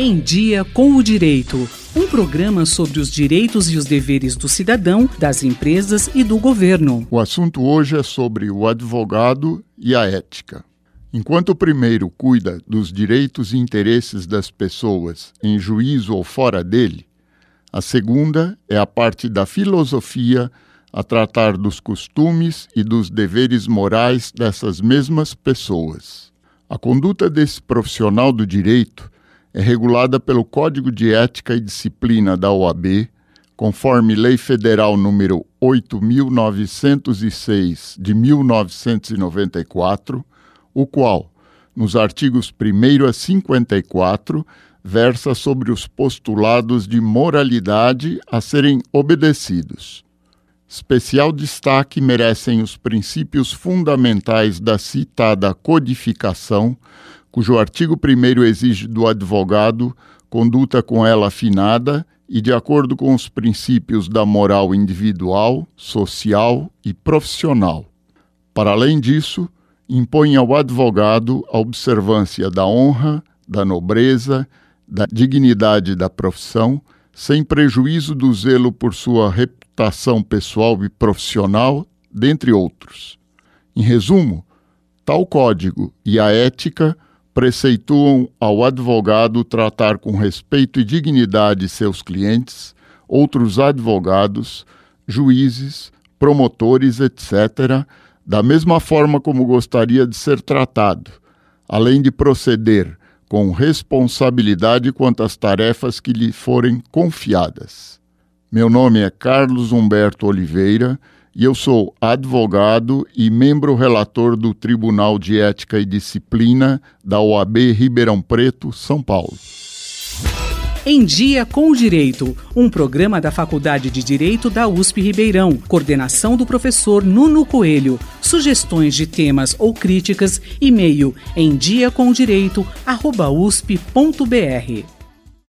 Em Dia com o Direito. Um programa sobre os direitos e os deveres do cidadão, das empresas e do governo. O assunto hoje é sobre o advogado e a ética. Enquanto o primeiro cuida dos direitos e interesses das pessoas em juízo ou fora dele, a segunda é a parte da filosofia a tratar dos costumes e dos deveres morais dessas mesmas pessoas. A conduta desse profissional do direito é regulada pelo Código de Ética e Disciplina da OAB, conforme Lei Federal número 8906 de 1994, o qual, nos artigos 1 a 54, versa sobre os postulados de moralidade a serem obedecidos. Especial destaque merecem os princípios fundamentais da citada codificação, cujo artigo 1 exige do advogado conduta com ela afinada e de acordo com os princípios da moral individual, social e profissional. Para além disso, impõe ao advogado a observância da honra, da nobreza, da dignidade da profissão, sem prejuízo do zelo por sua reputação pessoal e profissional, dentre outros. Em resumo, tal código e a ética preceituam ao advogado tratar com respeito e dignidade seus clientes, outros advogados, juízes, promotores, etc., da mesma forma como gostaria de ser tratado, além de proceder com responsabilidade quanto às tarefas que lhe forem confiadas. Meu nome é Carlos Humberto Oliveira e eu sou advogado e membro relator do Tribunal de Ética e Disciplina da OAB Ribeirão Preto, São Paulo. Em Dia com o Direito, um programa da Faculdade de Direito da USP Ribeirão, coordenação do professor Nuno Coelho. Sugestões de temas ou críticas, e-mail em diacomdireito@usp.br.